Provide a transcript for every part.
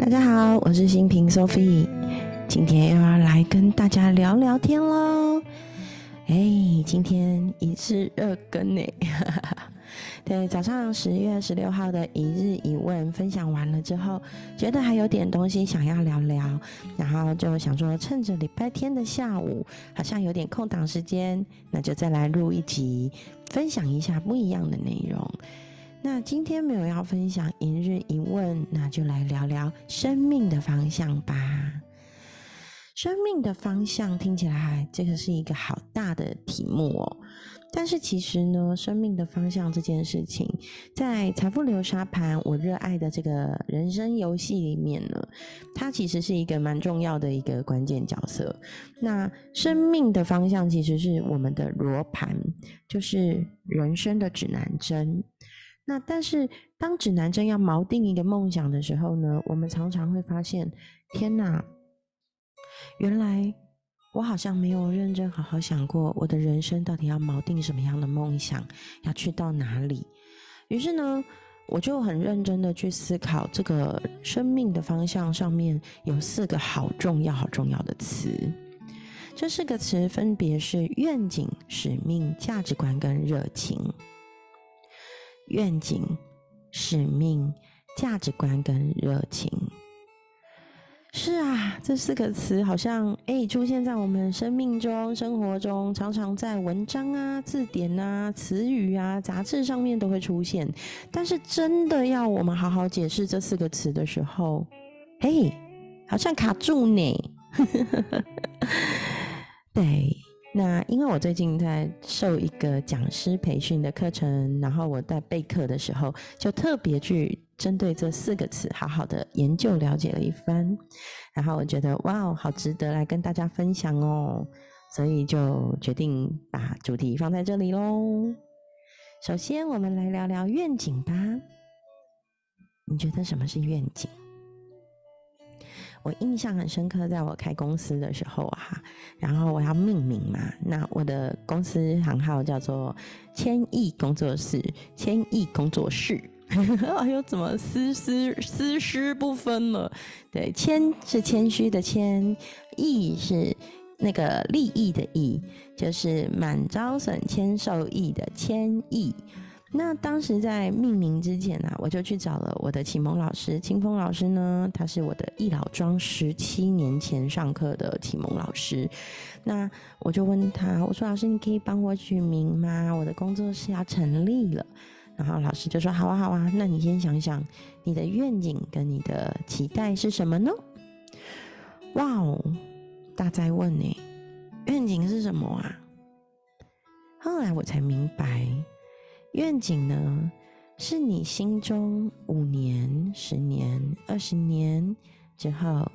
大家好，我是新平 Sophie，今天又要来跟大家聊聊天喽。哎，今天一日二更呢。对，早上十月十六号的一日一问分享完了之后，觉得还有点东西想要聊聊，然后就想说趁着礼拜天的下午，好像有点空档时间，那就再来录一集，分享一下不一样的内容。那今天没有要分享一日一问，那就来聊聊生命的方向吧。生命的方向听起来，这个是一个好大的题目哦。但是其实呢，生命的方向这件事情，在财富流沙盘我热爱的这个人生游戏里面呢，它其实是一个蛮重要的一个关键角色。那生命的方向其实是我们的罗盘，就是人生的指南针。那但是当指南针要锚定一个梦想的时候呢，我们常常会发现，天哪，原来。我好像没有认真好好想过，我的人生到底要锚定什么样的梦想，要去到哪里。于是呢，我就很认真的去思考这个生命的方向上面有四个好重要、好重要的词。这四个词分别是愿景、使命、价值观跟热情。愿景、使命、价值观跟热情。是啊，这四个词好像哎出现在我们生命中、生活中，常常在文章啊、字典啊、词语啊、杂志上面都会出现。但是真的要我们好好解释这四个词的时候，嘿，好像卡住呢。对，那因为我最近在受一个讲师培训的课程，然后我在备课的时候，就特别去。针对这四个词，好好的研究了解了一番，然后我觉得哇，好值得来跟大家分享哦，所以就决定把主题放在这里喽。首先，我们来聊聊愿景吧。你觉得什么是愿景？我印象很深刻，在我开公司的时候啊，然后我要命名嘛，那我的公司行号叫做千亿工作室，千亿工作室。哎呦，怎么丝丝丝丝不分了？对，谦是谦虚的谦，益是那个利益的益，就是满招损，谦受益的谦益。那当时在命名之前呢，我就去找了我的启蒙老师清风老师呢，他是我的易老庄十七年前上课的启蒙老师。那我就问他，我说老师，你可以帮我取名吗？我的工作室要成立了。然后老师就说：“好啊，好啊，那你先想想你的愿景跟你的期待是什么呢？”哇哦，大在问呢，愿景是什么啊？后来我才明白，愿景呢，是你心中五年、十年、二十年之后，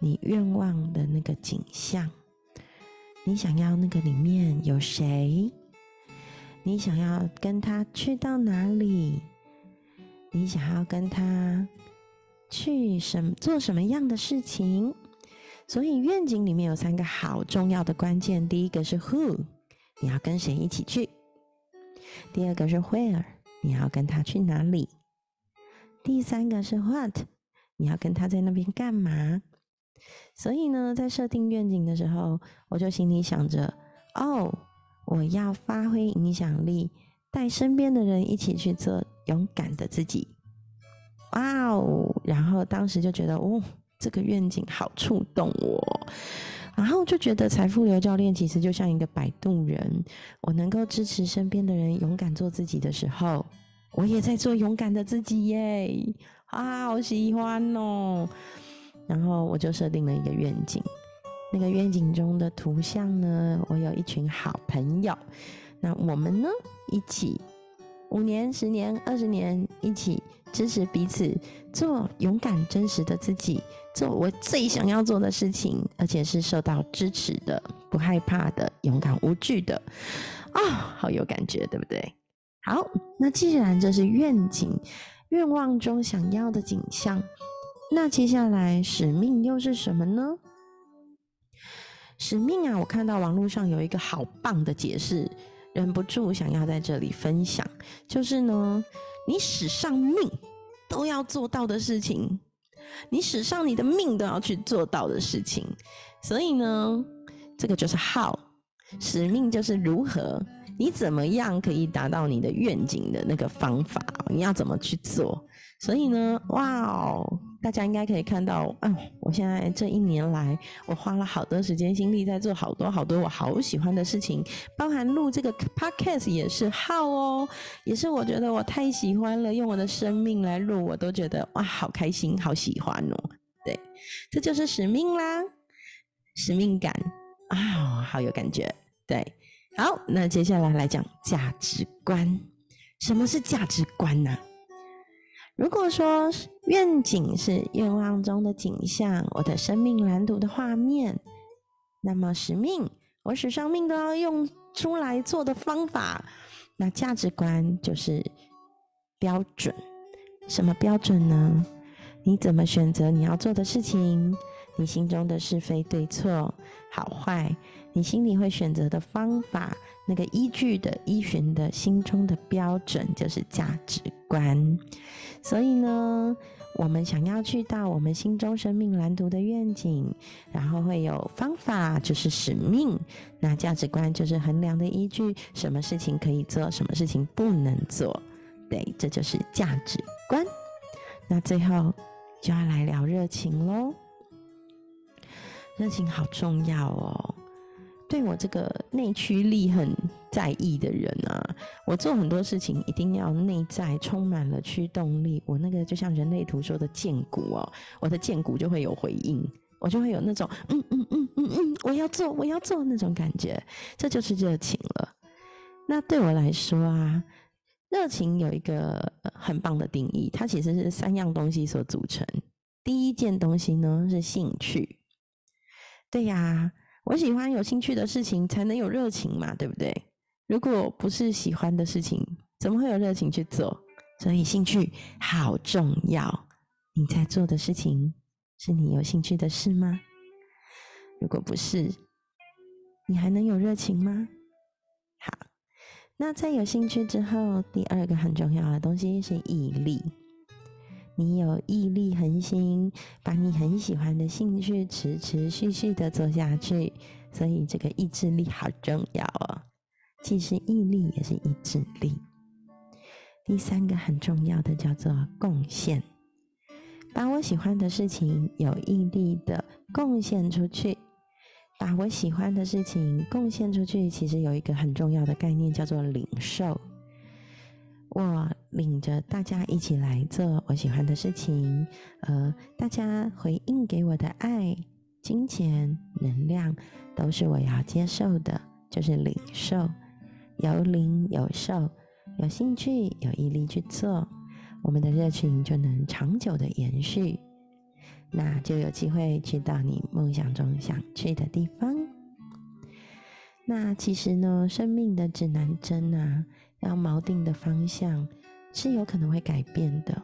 你愿望的那个景象，你想要那个里面有谁？你想要跟他去到哪里？你想要跟他去什做什么样的事情？所以愿景里面有三个好重要的关键。第一个是 Who，你要跟谁一起去？第二个是 Where，你要跟他去哪里？第三个是 What，你要跟他在那边干嘛？所以呢，在设定愿景的时候，我就心里想着，哦。我要发挥影响力，带身边的人一起去做勇敢的自己。哇哦！然后当时就觉得，哦，这个愿景好触动我。然后就觉得财富流教练其实就像一个摆渡人，我能够支持身边的人勇敢做自己的时候，我也在做勇敢的自己耶！啊，好喜欢哦！然后我就设定了一个愿景。那个愿景中的图像呢？我有一群好朋友，那我们呢一起五年、十年、二十年一起支持彼此，做勇敢、真实的自己，做我最想要做的事情，而且是受到支持的、不害怕的、勇敢无惧的啊，好有感觉，对不对？好，那既然这是愿景、愿望中想要的景象，那接下来使命又是什么呢？使命啊！我看到网络上有一个好棒的解释，忍不住想要在这里分享。就是呢，你使上命，都要做到的事情，你使上你的命都要去做到的事情。所以呢，这个就是 how，使命就是如何，你怎么样可以达到你的愿景的那个方法，你要怎么去做。所以呢，哇哦！大家应该可以看到，嗯，我现在这一年来，我花了好多时间心力在做好多好多我好喜欢的事情，包含录这个 podcast 也是好哦，也是我觉得我太喜欢了，用我的生命来录，我都觉得哇，好开心，好喜欢哦。对，这就是使命啦，使命感啊，好有感觉。对，好，那接下来来讲价值观，什么是价值观呢？如果说愿景是愿望中的景象，我的生命蓝图的画面，那么使命，我使生命都要用出来做的方法，那价值观就是标准。什么标准呢？你怎么选择你要做的事情？你心中的是非对错、好坏，你心里会选择的方法，那个依据的依循的心中的标准，就是价值观。所以呢，我们想要去到我们心中生命蓝图的愿景，然后会有方法，就是使命。那价值观就是衡量的依据，什么事情可以做，什么事情不能做。对，这就是价值观。那最后就要来聊热情喽。热情好重要哦。对我这个内驱力很在意的人啊，我做很多事情一定要内在充满了驱动力。我那个就像人类图说的剑骨哦，我的剑骨就会有回应，我就会有那种嗯嗯嗯嗯嗯，我要做我要做那种感觉，这就是热情了。那对我来说啊，热情有一个很棒的定义，它其实是三样东西所组成。第一件东西呢是兴趣，对呀。我喜欢有兴趣的事情，才能有热情嘛，对不对？如果不是喜欢的事情，怎么会有热情去做？所以兴趣好重要。你在做的事情是你有兴趣的事吗？如果不是，你还能有热情吗？好，那在有兴趣之后，第二个很重要的东西是毅力。你有毅力恒心，把你很喜欢的兴趣持持续续的做下去，所以这个意志力好重要哦。既是毅力，也是意志力。第三个很重要的叫做贡献，把我喜欢的事情有毅力的贡献出去，把我喜欢的事情贡献出去，其实有一个很重要的概念叫做领受。我领着大家一起来做我喜欢的事情，呃，大家回应给我的爱、金钱、能量，都是我要接受的，就是领受，有领有受，有兴趣有毅力去做，我们的热情就能长久的延续，那就有机会去到你梦想中想去的地方。那其实呢，生命的指南针啊。要锚定的方向是有可能会改变的，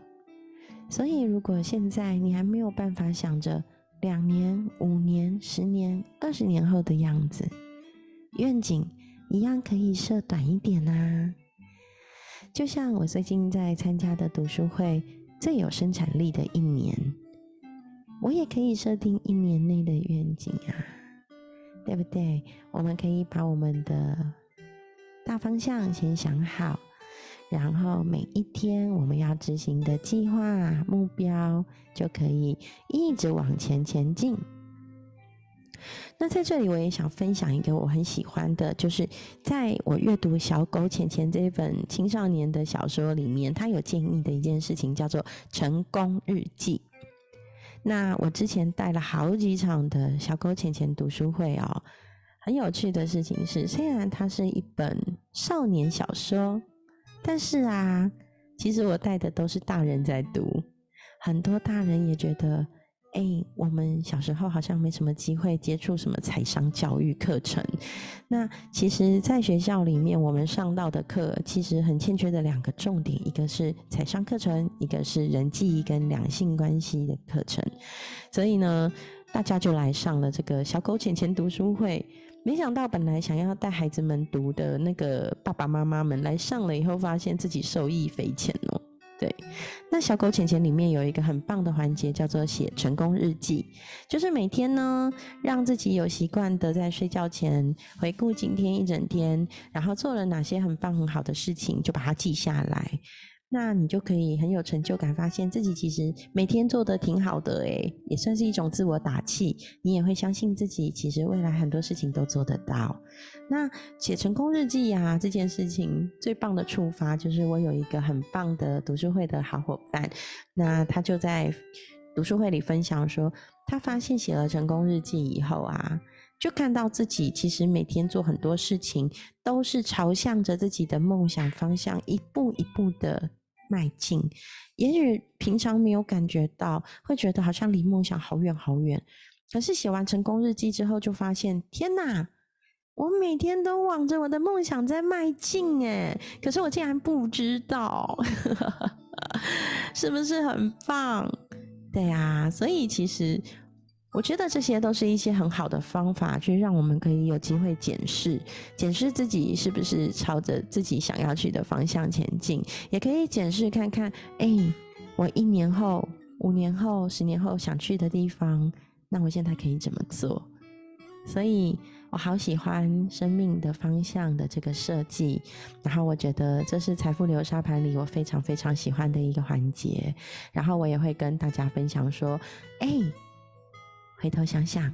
所以如果现在你还没有办法想着两年、五年、十年、二十年后的样子，愿景一样可以设短一点啊。就像我最近在参加的读书会最有生产力的一年，我也可以设定一年内的愿景啊，对不对？我们可以把我们的。大方向先想好，然后每一天我们要执行的计划目标就可以一直往前前进。那在这里我也想分享一个我很喜欢的，就是在我阅读《小狗钱钱》这本青少年的小说里面，他有建议的一件事情叫做成功日记。那我之前带了好几场的小狗钱钱读书会哦。很有趣的事情是，虽然它是一本少年小说，但是啊，其实我带的都是大人在读。很多大人也觉得，哎，我们小时候好像没什么机会接触什么财商教育课程。那其实，在学校里面，我们上到的课其实很欠缺的两个重点，一个是财商课程，一个是人际跟两性关系的课程。所以呢，大家就来上了这个小狗钱钱读书会。没想到，本来想要带孩子们读的那个爸爸妈妈们来上了以后，发现自己受益匪浅哦。对，那小狗钱钱里面有一个很棒的环节，叫做写成功日记，就是每天呢，让自己有习惯的在睡觉前回顾今天一整天，然后做了哪些很棒很好的事情，就把它记下来。那你就可以很有成就感，发现自己其实每天做的挺好的，诶，也算是一种自我打气。你也会相信自己，其实未来很多事情都做得到。那写成功日记呀，这件事情最棒的触发就是我有一个很棒的读书会的好伙伴，那他就在读书会里分享说，他发现写了成功日记以后啊，就看到自己其实每天做很多事情都是朝向着自己的梦想方向一步一步的。迈进，也许平常没有感觉到，会觉得好像离梦想好远好远。可是写完成功日记之后，就发现天哪，我每天都往着我的梦想在迈进诶可是我竟然不知道，是不是很棒？对啊，所以其实。我觉得这些都是一些很好的方法，去让我们可以有机会检视、检视自己是不是朝着自己想要去的方向前进，也可以检视看看，哎，我一年后、五年后、十年后想去的地方，那我现在可以怎么做？所以我好喜欢生命的方向的这个设计，然后我觉得这是财富流沙盘里我非常非常喜欢的一个环节，然后我也会跟大家分享说，哎。回头想想，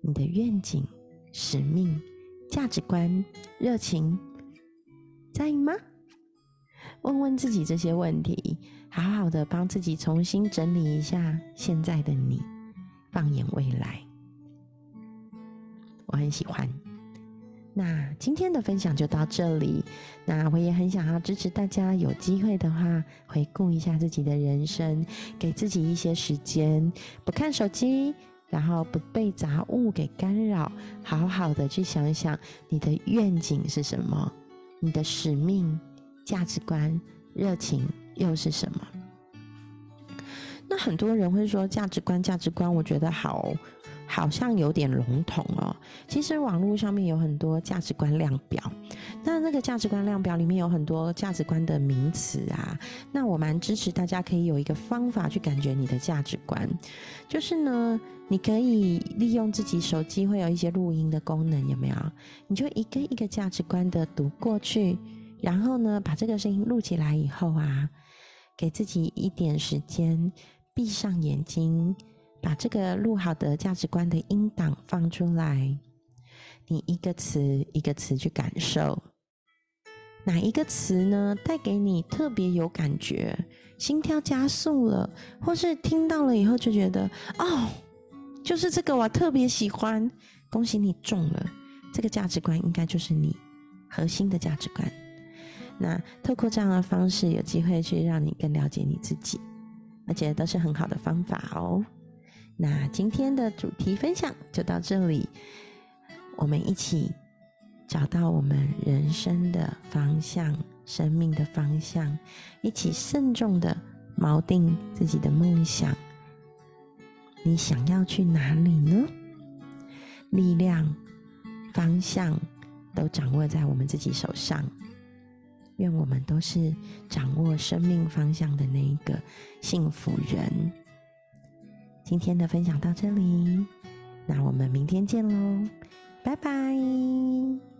你的愿景、使命、价值观、热情，在吗？问问自己这些问题，好好的帮自己重新整理一下现在的你，放眼未来。我很喜欢。那今天的分享就到这里。那我也很想要支持大家，有机会的话回顾一下自己的人生，给自己一些时间，不看手机。然后不被杂物给干扰，好好的去想想你的愿景是什么，你的使命、价值观、热情又是什么？那很多人会说价值观，价值观，我觉得好。好像有点笼统哦。其实网络上面有很多价值观量表，那那个价值观量表里面有很多价值观的名词啊。那我蛮支持大家可以有一个方法去感觉你的价值观，就是呢，你可以利用自己手机会有一些录音的功能，有没有？你就一个一个价值观的读过去，然后呢，把这个声音录起来以后啊，给自己一点时间，闭上眼睛。把这个录好的价值观的音档放出来，你一个词一个词去感受，哪一个词呢带给你特别有感觉，心跳加速了，或是听到了以后就觉得哦，就是这个我特别喜欢，恭喜你中了，这个价值观应该就是你核心的价值观。那透过这样的方式，有机会去让你更了解你自己，而且都是很好的方法哦。那今天的主题分享就到这里，我们一起找到我们人生的方向、生命的方向，一起慎重的锚定自己的梦想。你想要去哪里呢？力量、方向都掌握在我们自己手上。愿我们都是掌握生命方向的那一个幸福人。今天的分享到这里，那我们明天见喽，拜拜。